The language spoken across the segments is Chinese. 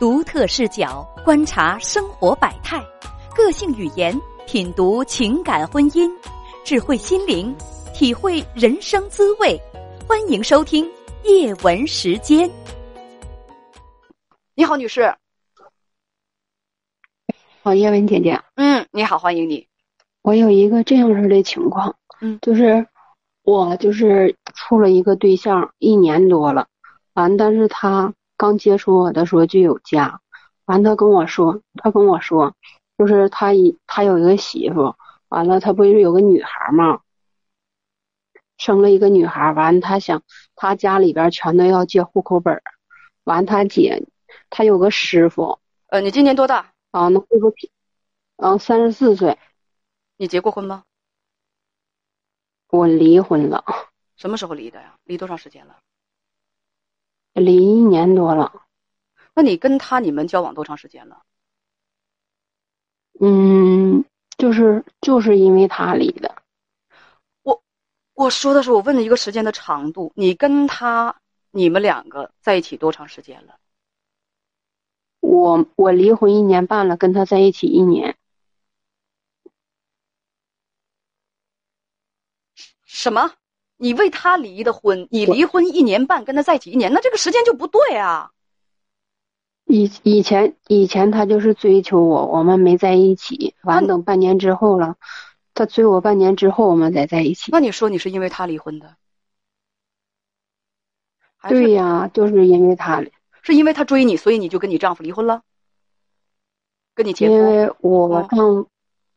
独特视角观察生活百态，个性语言品读情感婚姻，智慧心灵体会人生滋味。欢迎收听叶文时间。你好，女士。好，叶文姐姐。嗯，你好，欢迎你。我有一个这样式的情况，嗯，就是我就是处了一个对象一年多了，完，但是他。刚接触我的时候就有家，完他跟我说，他跟我说，就是他一他有一个媳妇，完了他不是有个女孩吗？生了一个女孩，完他想他家里边全都要借户口本完他姐他有个师傅，呃，你今年多大？啊，那户口嗯，三十四岁。你结过婚吗？我离婚了。什么时候离的呀？离多长时间了？离一年多了，那你跟他你们交往多长时间了？嗯，就是就是因为他离的。我我说的是我问的一个时间的长度，你跟他你们两个在一起多长时间了？我我离婚一年半了，跟他在一起一年。什么？你为他离的婚，你离婚一年半，跟他在一起一年，那这个时间就不对啊。以以前以前他就是追求我，我们没在一起。完等半年之后了，他追我半年之后，我们再在一起。那你说你是因为他离婚的？对呀，就是因为他，是因为他追你，所以你就跟你丈夫离婚了？跟你结婚？因为我丈。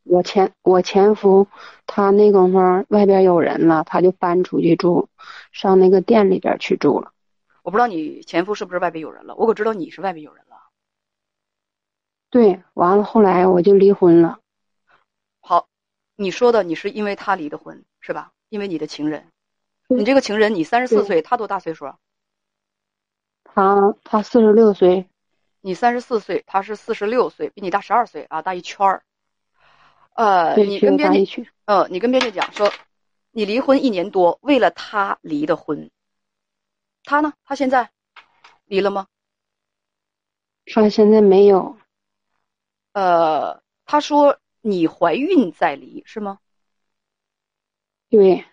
我前我前夫，他那功夫外边有人了，他就搬出去住，上那个店里边去住了。我不知道你前夫是不是外边有人了，我可知道你是外边有人了。对，完了后来我就离婚了。好，你说的你是因为他离的婚是吧？因为你的情人，你这个情人你三十四岁，他多大岁数？他他四十六岁，你三十四岁，他是四十六岁，比你大十二岁啊，大一圈儿。呃，你跟编辑，呃，你跟编辑讲说，你离婚一年多，为了他离的婚。他呢？他现在离了吗？他现在没有。呃，他说你怀孕再离是吗？对，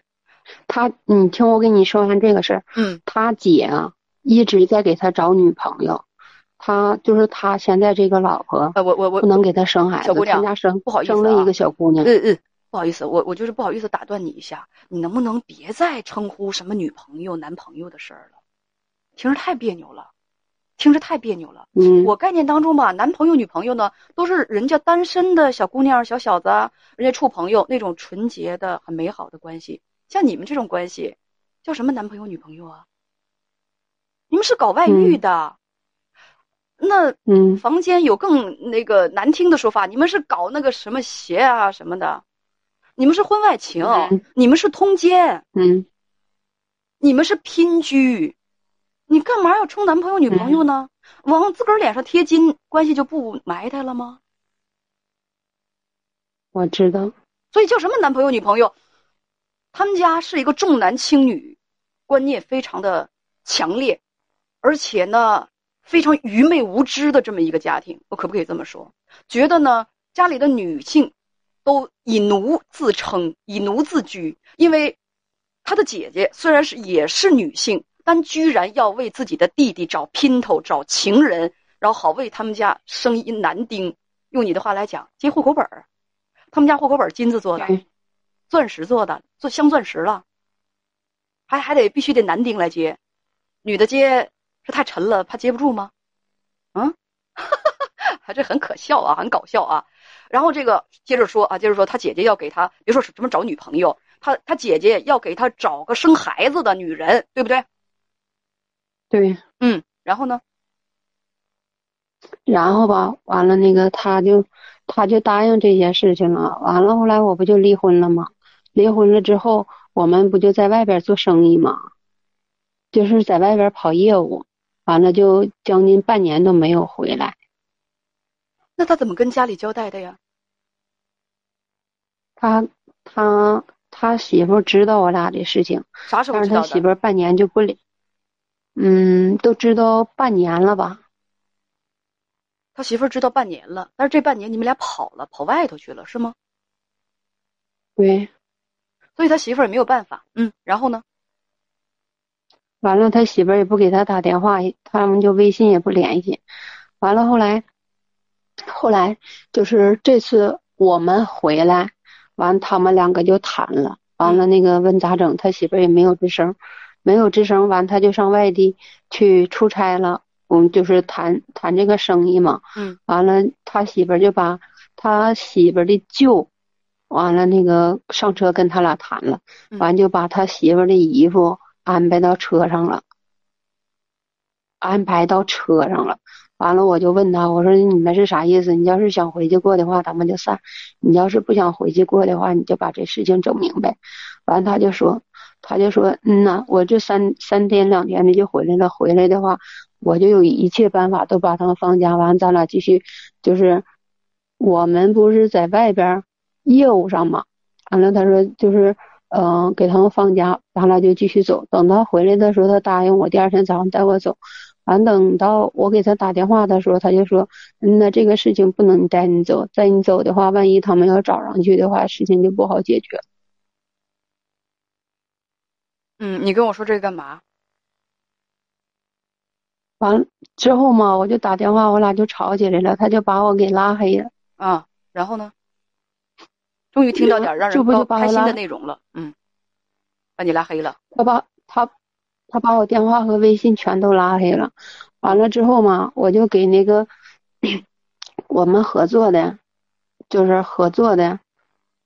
他，你听我跟你说完这个事儿。嗯。他姐啊，一直在给他找女朋友。他就是他现在这个老婆，呃，我我我不能给他生孩子，小姑娘家生不好意思生了一个小姑娘，嗯嗯，不好意思，我我就是不好意思打断你一下，你能不能别再称呼什么女朋友、男朋友的事儿了，听着太别扭了，听着太别扭了。嗯，我概念当中吧，男朋友、女朋友呢，都是人家单身的小姑娘、小小子，人家处朋友那种纯洁的、很美好的关系。像你们这种关系，叫什么男朋友、女朋友啊？你们是搞外遇的。那嗯，房间有更那个难听的说法，你们是搞那个什么鞋啊什么的，你们是婚外情，你们是通奸，嗯，你们是拼居，你干嘛要充男朋友女朋友呢？往自个儿脸上贴金，关系就不埋汰了吗？我知道，所以叫什么男朋友女朋友？他们家是一个重男轻女观念非常的强烈，而且呢。非常愚昧无知的这么一个家庭，我可不可以这么说？觉得呢，家里的女性都以奴自称，以奴自居。因为他的姐姐虽然是也是女性，但居然要为自己的弟弟找姘头、找情人，然后好为他们家生一男丁。用你的话来讲，接户口本儿。他们家户口本金子做的，钻石做的，做镶钻石了，还还得必须得男丁来接，女的接。是太沉了，怕接不住吗？嗯，还这很可笑啊，很搞笑啊。然后这个接着说啊，接着说，他姐姐要给他，别说什么找女朋友，他他姐姐要给他找个生孩子的女人，对不对？对，嗯。然后呢？然后吧，完了那个他就他就答应这些事情了。完了后来我不就离婚了吗？离婚了之后，我们不就在外边做生意吗？就是在外边跑业务。完了就将近半年都没有回来，那他怎么跟家里交代的呀？他他他媳妇知道我俩的事情，啥时候但是他媳妇半年就不理，嗯，都知道半年了吧？他媳妇知道半年了，但是这半年你们俩跑了，跑外头去了，是吗？对，所以他媳妇儿也没有办法。嗯，然后呢？完了，他媳妇儿也不给他打电话，他们就微信也不联系。完了，后来，后来就是这次我们回来，完他们两个就谈了。完了，那个问咋整，他媳妇儿也没有吱声，没有吱声。完，他就上外地去出差了。我们就是谈谈这个生意嘛。嗯。完了，他媳妇儿就把他媳妇儿的舅，完了那个上车跟他俩谈了，完就把他媳妇儿的衣服。安排到车上了，安排到车上了。完了，我就问他，我说你们是啥意思？你要是想回去过的话，咱们就散；你要是不想回去过的话，你就把这事情整明白。完，他就说，他就说，嗯呐，我这三三天两天的就回来了。回来的话，我就有一切办法都把他们放假。完，咱俩继续，就是我们不是在外边业务上嘛。完了，他说就是。嗯，给他们放假，咱俩就继续走。等他回来的时候，他答应我第二天早上带我走。完，等到我给他打电话的时候，他就说：“那这个事情不能带你走，带你走的话，万一他们要找上去的话，事情就不好解决。”嗯，你跟我说这个干嘛？完之后嘛，我就打电话，我俩就吵起来了，他就把我给拉黑了。啊，然后呢？终于听到点让人高开心的内容了，嗯，把你拉黑了。他把他他把我电话和微信全都拉黑了。完了之后嘛，我就给那个我们合作的，就是合作的，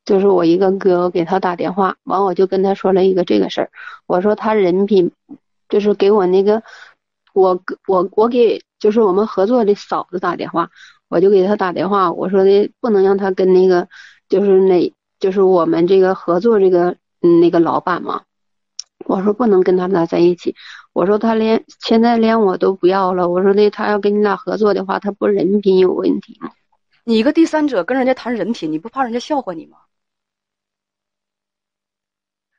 就是我一个哥给他打电话。完我就跟他说了一个这个事儿，我说他人品，就是给我那个我我我给就是我们合作的嫂子打电话，我就给他打电话，我说的不能让他跟那个。就是那，就是我们这个合作这个嗯那个老板嘛，我说不能跟他们俩在一起，我说他连现在连我都不要了，我说那他要跟你俩合作的话，他不人品有问题吗？你一个第三者跟人家谈人品，你不怕人家笑话你吗？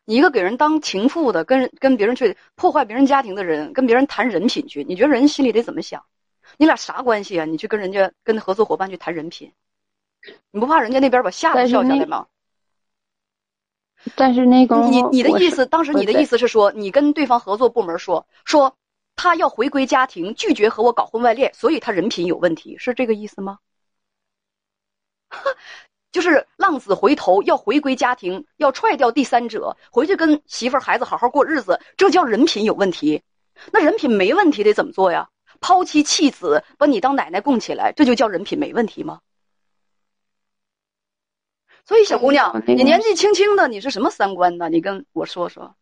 你一个给人当情妇的，跟跟别人去破坏别人家庭的人，跟别人谈人品去，你觉得人心里得怎么想？你俩啥关系啊？你去跟人家跟合作伙伴去谈人品？你不怕人家那边把下子掉下来吗？但是那个你你的意思，当时你的意思是说，你跟对方合作部门说说，他要回归家庭，拒绝和我搞婚外恋，所以他人品有问题，是这个意思吗？就是浪子回头要回归家庭，要踹掉第三者，回去跟媳妇儿孩子好好过日子，这叫人品有问题？那人品没问题得怎么做呀？抛妻弃子，把你当奶奶供起来，这就叫人品没问题吗？所以，小姑娘，你年纪轻轻的，你是什么三观呢？你跟我说说。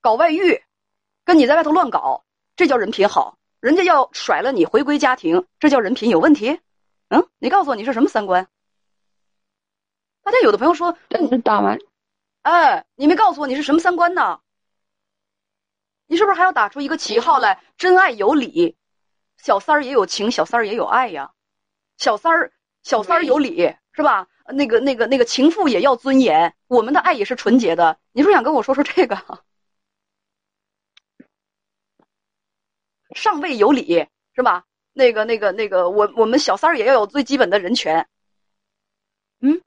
搞外遇，跟你在外头乱搞，这叫人品好？人家要甩了你回归家庭，这叫人品有问题？嗯，你告诉我你是什么三观？大家有的朋友说，你打完，哎，你没告诉我你是什么三观呢？你是不是还要打出一个旗号来？真爱有理，小三儿也有情，小三儿也有爱呀。小三儿，小三儿有理，是吧？那个、那个、那个情妇也要尊严，我们的爱也是纯洁的。你是想跟我说说这个？上位有理是吧？那个、那个、那个，我我们小三儿也要有最基本的人权。嗯，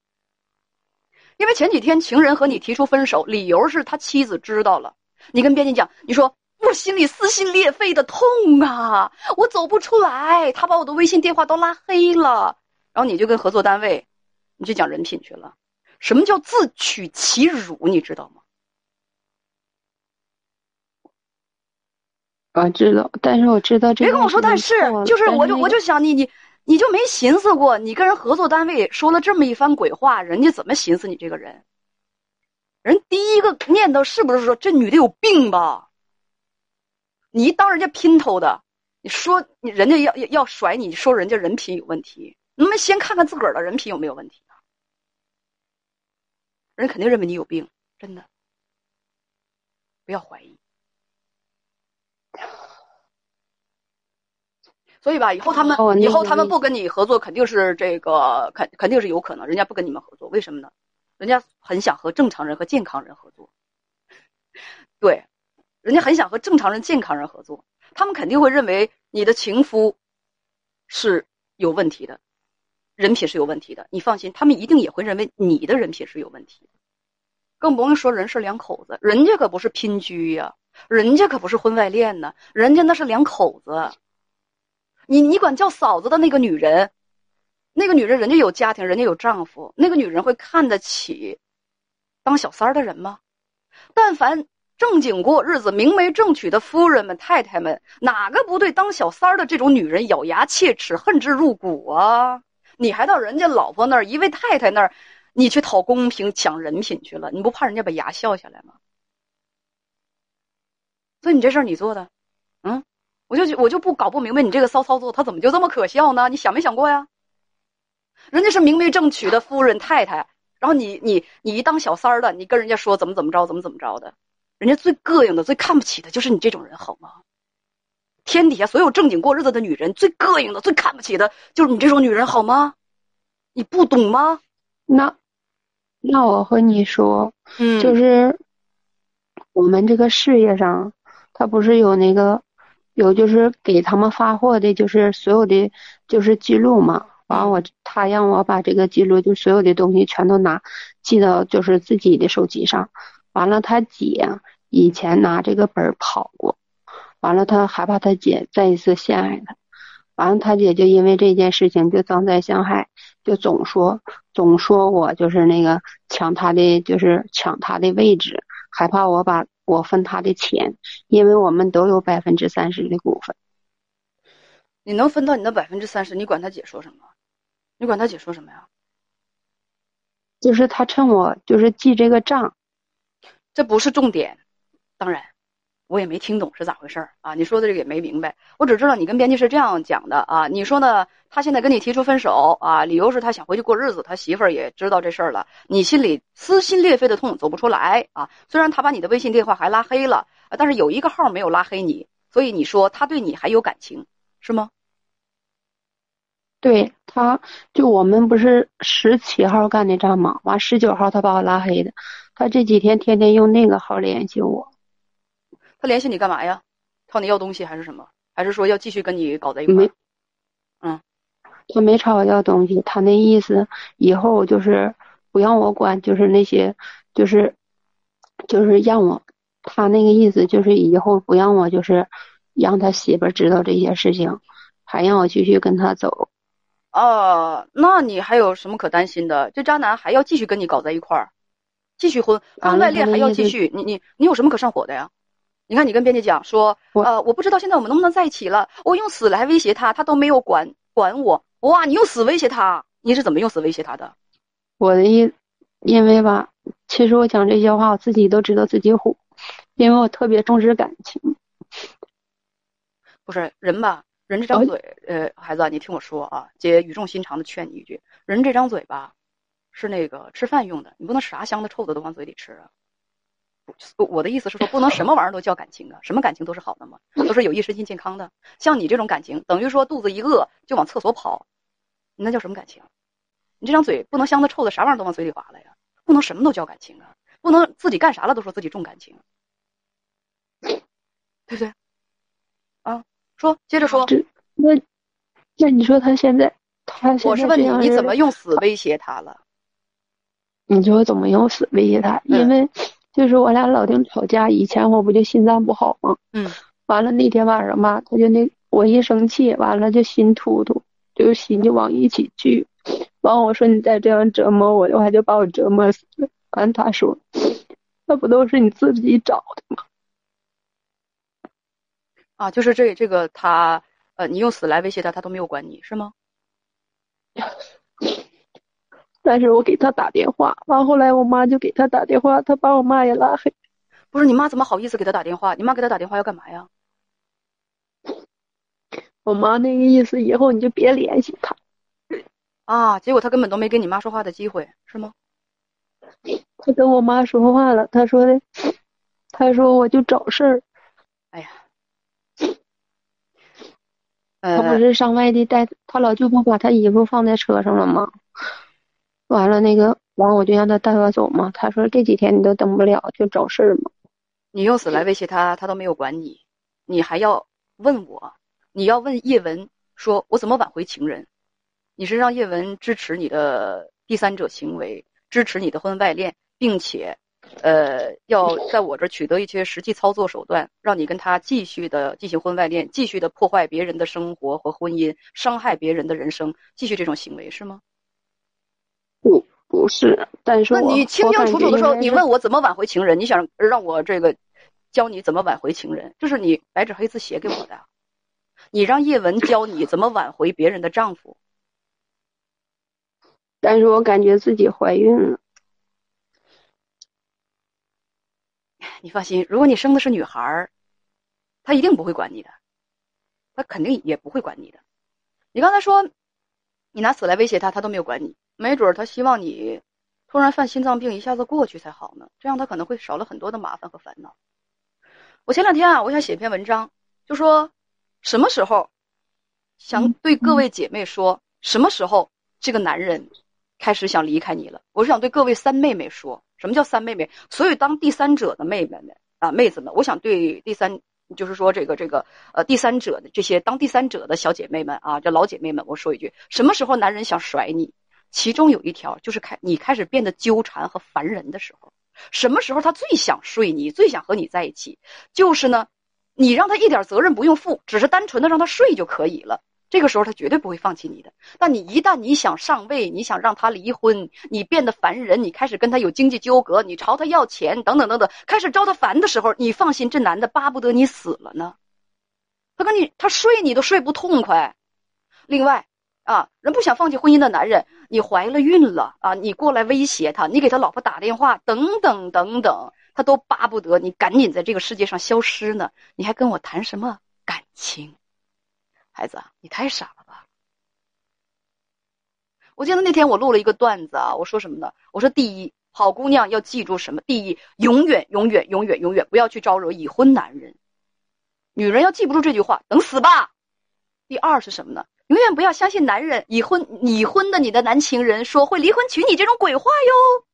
因为前几天情人和你提出分手，理由是他妻子知道了。你跟编辑讲，你说我心里撕心裂肺的痛啊，我走不出来，他把我的微信电话都拉黑了。然后你就跟合作单位。你就讲人品去了，什么叫自取其辱？你知道吗？我知道，但是我知道这。别跟我说，但是就是我就我就想你你你就没寻思过，你跟人合作单位说了这么一番鬼话，人家怎么寻思你这个人？人第一个念头是不是说这女的有病吧？你一当人家姘头的，你说你人家要要要甩你，说人家人品有问题，那么先看看自个儿的人品有没有问题。人肯定认为你有病，真的，不要怀疑。所以吧，以后他们以后他们不跟你合作，肯定是这个肯肯定是有可能，人家不跟你们合作，为什么呢？人家很想和正常人和健康人合作。对，人家很想和正常人、健康人合作，他们肯定会认为你的情夫是有问题的，人品是有问题的。你放心，他们一定也会认为你的人品是有问题的。更不用说人是两口子，人家可不是拼居呀，人家可不是婚外恋呢，人家那是两口子。你你管叫嫂子的那个女人，那个女人人家有家庭，人家有丈夫，那个女人会看得起当小三儿的人吗？但凡正经过日子、明媒正娶的夫人们、太太们，哪个不对当小三儿的这种女人咬牙切齿、恨之入骨啊？你还到人家老婆那儿、一位太太那儿，你去讨公平、抢人品去了？你不怕人家把牙笑下来吗？所以你这事儿你做的，嗯？我就我就不搞不明白你这个骚操作，他怎么就这么可笑呢？你想没想过呀？人家是明媒正娶的夫人太太，然后你你你一当小三儿的，你跟人家说怎么怎么着，怎么怎么着的，人家最膈应的、最看不起的就是你这种人，好吗？天底下所有正经过日子的女人，最膈应的、最看不起的就是你这种女人，好吗？你不懂吗？那那我和你说，嗯，就是我们这个事业上，他不是有那个。有就是给他们发货的，就是所有的就是记录嘛。完我他让我把这个记录，就所有的东西全都拿记到就是自己的手机上。完了，他姐以前拿这个本跑过，完了他害怕他姐再一次陷害他。完了，他姐就因为这件事情就脏在相害，就总说总说我就是那个抢他的，就是抢他的位置，害怕我把。我分他的钱，因为我们都有百分之三十的股份。你能分到你的百分之三十？你管他姐说什么？你管他姐说什么呀？就是他趁我就是记这个账，这不是重点。当然。我也没听懂是咋回事儿啊！你说的这个也没明白，我只知道你跟编辑是这样讲的啊。你说呢？他现在跟你提出分手啊，理由是他想回去过日子，他媳妇儿也知道这事儿了，你心里撕心裂肺的痛，走不出来啊。虽然他把你的微信电话还拉黑了，但是有一个号没有拉黑你，所以你说他对你还有感情，是吗？对，他就我们不是十七号干的仗吗？完十九号他把我拉黑的，他这几天天天用那个号联系我。他联系你干嘛呀？朝你要东西还是什么？还是说要继续跟你搞在一块？嗯，他没朝我要东西，他那意思以后就是不让我管，就是那些，就是就是让我，他那个意思就是以后不让我就是让他媳妇知道这些事情，还让我继续跟他走。哦，那你还有什么可担心的？这渣男还要继续跟你搞在一块儿，继续婚婚外恋还要继续，你你你有什么可上火的呀？你看，你跟编辑讲说，呃，我不知道现在我们能不能在一起了。我用死来威胁他，他都没有管管我。哇，你用死威胁他？你是怎么用死威胁他的？我的意，因为吧，其实我讲这些话，我自己都知道自己虎，因为我特别重视感情。不是人吧？人这张嘴，呃，孩子，你听我说啊，姐语重心长的劝你一句：人这张嘴吧，是那个吃饭用的，你不能啥香的臭的都往嘴里吃啊。我的意思是说，不能什么玩意儿都叫感情啊，什么感情都是好的嘛，都是有益身心健康的。像你这种感情，等于说肚子一饿就往厕所跑，你那叫什么感情？你这张嘴不能香的臭的，啥玩意儿都往嘴里划了呀？不能什么都叫感情啊，不能自己干啥了都说自己重感情，对不对？啊，说，接着说。那那你说他现在，他我是问你，你怎么用死威胁他了？你说怎么用死威胁他？因为。就是我俩老丁吵架，以前我不就心脏不好吗？嗯，完了那天晚上吧，他就那我一生气，完了就心突突，就心就往一起聚。完我说你再这样折磨我的话，就把我折磨死了。完他说，那不都是你自己找的吗？啊，就是这这个他呃，你用死来威胁他，他都没有管你是吗？但是我给他打电话，完后来我妈就给他打电话，他把我妈也拉黑。不是你妈怎么好意思给他打电话？你妈给他打电话要干嘛呀？我妈那个意思，以后你就别联系他。啊，结果他根本都没跟你妈说话的机会，是吗？他跟我妈说话了，他说的，他说我就找事儿。哎呀，他不是上外地带他老舅不把他衣服放在车上了吗？完了，那个完我就让他带我走嘛。他说这几天你都等不了，就找事儿嘛。你用死来威胁他，他都没有管你，你还要问我？你要问叶文，说我怎么挽回情人？你是让叶文支持你的第三者行为，支持你的婚外恋，并且，呃，要在我这取得一些实际操作手段，让你跟他继续的进行婚外恋，继续的破坏别人的生活和婚姻，伤害别人的人生，继续这种行为是吗？不，不是。但是那你清清楚楚的时候，你问我怎么挽回情人，你想让我这个教你怎么挽回情人，这是你白纸黑字写给我的。你让叶文教你怎么挽回别人的丈夫，但是我感觉自己怀孕了。你放心，如果你生的是女孩儿，他一定不会管你的，他肯定也不会管你的。你刚才说，你拿死来威胁他，他都没有管你。没准他希望你突然犯心脏病一下子过去才好呢，这样他可能会少了很多的麻烦和烦恼。我前两天啊，我想写篇文章，就说。什么时候想对各位姐妹说？什么时候这个男人开始想离开你了？我是想对各位三妹妹说，什么叫三妹妹？所以当第三者的妹妹们啊，妹子们，我想对第三，就是说这个这个呃第三者的这些当第三者的小姐妹们啊，这老姐妹们，我说一句：什么时候男人想甩你？其中有一条就是开你开始变得纠缠和烦人的时候。什么时候他最想睡你？最想和你在一起？就是呢。你让他一点责任不用负，只是单纯的让他睡就可以了。这个时候他绝对不会放弃你的。但你一旦你想上位，你想让他离婚，你变得烦人，你开始跟他有经济纠葛，你朝他要钱，等等等等，开始招他烦的时候，你放心，这男的巴不得你死了呢。他跟你他睡你都睡不痛快。另外啊，人不想放弃婚姻的男人，你怀了孕了啊，你过来威胁他，你给他老婆打电话，等等等等。他都巴不得你赶紧在这个世界上消失呢，你还跟我谈什么感情？孩子，你太傻了吧！我记得那天我录了一个段子啊，我说什么呢？我说第一，好姑娘要记住什么？第一，永远永远永远永远不要去招惹已婚男人。女人要记不住这句话，等死吧。第二是什么呢？永远不要相信男人已婚已婚的你的男情人说会离婚娶你这种鬼话哟。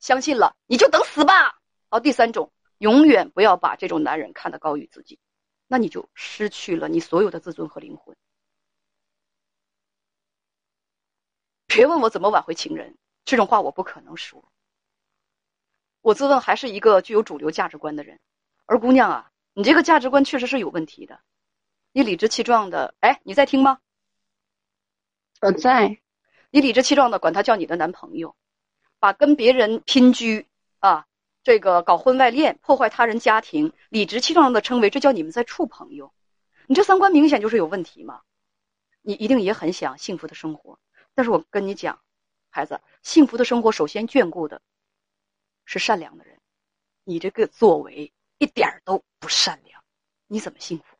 相信了，你就等死吧。好，第三种，永远不要把这种男人看得高于自己，那你就失去了你所有的自尊和灵魂。别问我怎么挽回情人，这种话我不可能说。我自问还是一个具有主流价值观的人，而姑娘啊，你这个价值观确实是有问题的。你理直气壮的，哎，你在听吗？我在。你理直气壮的管他叫你的男朋友，把跟别人拼居啊。这个搞婚外恋、破坏他人家庭，理直气壮的称为这叫你们在处朋友，你这三观明显就是有问题嘛！你一定也很想幸福的生活，但是我跟你讲，孩子，幸福的生活首先眷顾的是善良的人，你这个作为一点都不善良，你怎么幸福？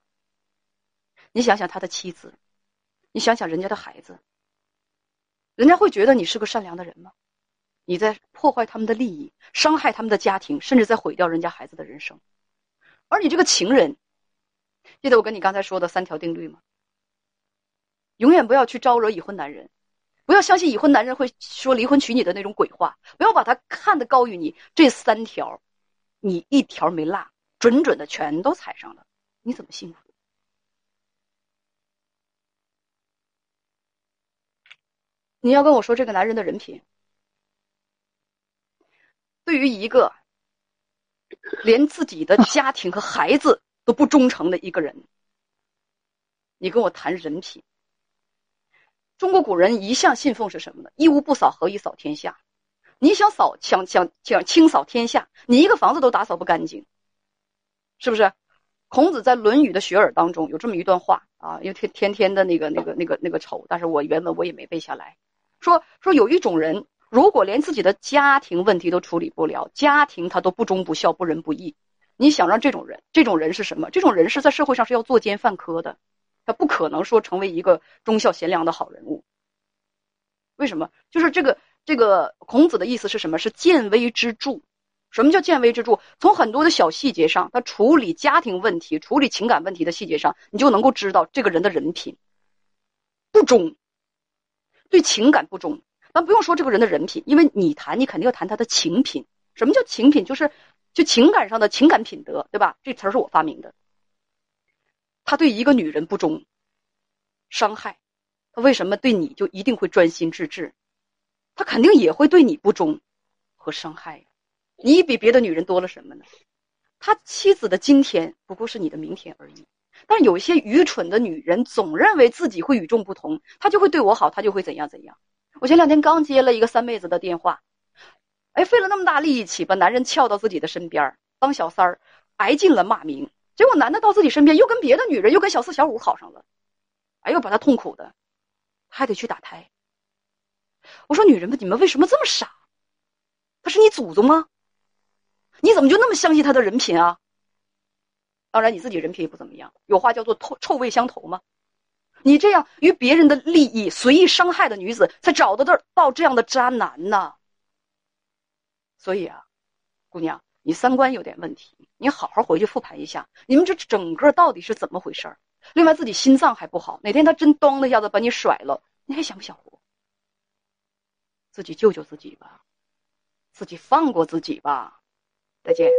你想想他的妻子，你想想人家的孩子，人家会觉得你是个善良的人吗？你在破坏他们的利益，伤害他们的家庭，甚至在毁掉人家孩子的人生。而你这个情人，记得我跟你刚才说的三条定律吗？永远不要去招惹已婚男人，不要相信已婚男人会说离婚娶你的那种鬼话，不要把他看得高于你。这三条，你一条没落，准准的全都踩上了，你怎么幸福？你要跟我说这个男人的人品？对于一个连自己的家庭和孩子都不忠诚的一个人，你跟我谈人品？中国古人一向信奉是什么呢？一屋不扫，何以扫天下？你想扫，想想想清扫天下，你一个房子都打扫不干净，是不是？孔子在《论语》的学而当中有这么一段话啊，因为天天天的那个那个那个那个丑，但是我原文我也没背下来，说说有一种人。如果连自己的家庭问题都处理不了，家庭他都不忠不孝不仁不义，你想让这种人，这种人是什么？这种人是在社会上是要作奸犯科的，他不可能说成为一个忠孝贤良的好人物。为什么？就是这个这个孔子的意思是什么？是见微知著。什么叫见微知著？从很多的小细节上，他处理家庭问题、处理情感问题的细节上，你就能够知道这个人的人品不忠，对情感不忠。咱不用说这个人的人品，因为你谈，你肯定要谈他的情品。什么叫情品？就是就情感上的情感品德，对吧？这词儿是我发明的。他对一个女人不忠，伤害，他为什么对你就一定会专心致志？他肯定也会对你不忠和伤害。你比别的女人多了什么呢？他妻子的今天不过是你的明天而已。但是有一些愚蠢的女人总认为自己会与众不同，她就会对我好，她就会怎样怎样。我前两天刚接了一个三妹子的电话，哎，费了那么大力气把男人撬到自己的身边当小三儿，挨尽了骂名。结果男的到自己身边又跟别的女人又跟小四小五好上了，哎呦，把他痛苦的，还得去打胎。我说女人们，你们为什么这么傻？他是你祖宗吗？你怎么就那么相信他的人品啊？当然你自己人品也不怎么样，有话叫做臭臭味相投嘛。你这样与别人的利益随意伤害的女子，才找得到到这样的渣男呢。所以啊，姑娘，你三观有点问题，你好好回去复盘一下，你们这整个到底是怎么回事儿？另外，自己心脏还不好，哪天他真咚的一下子把你甩了，你还想不想活？自己救救自己吧，自己放过自己吧。再见。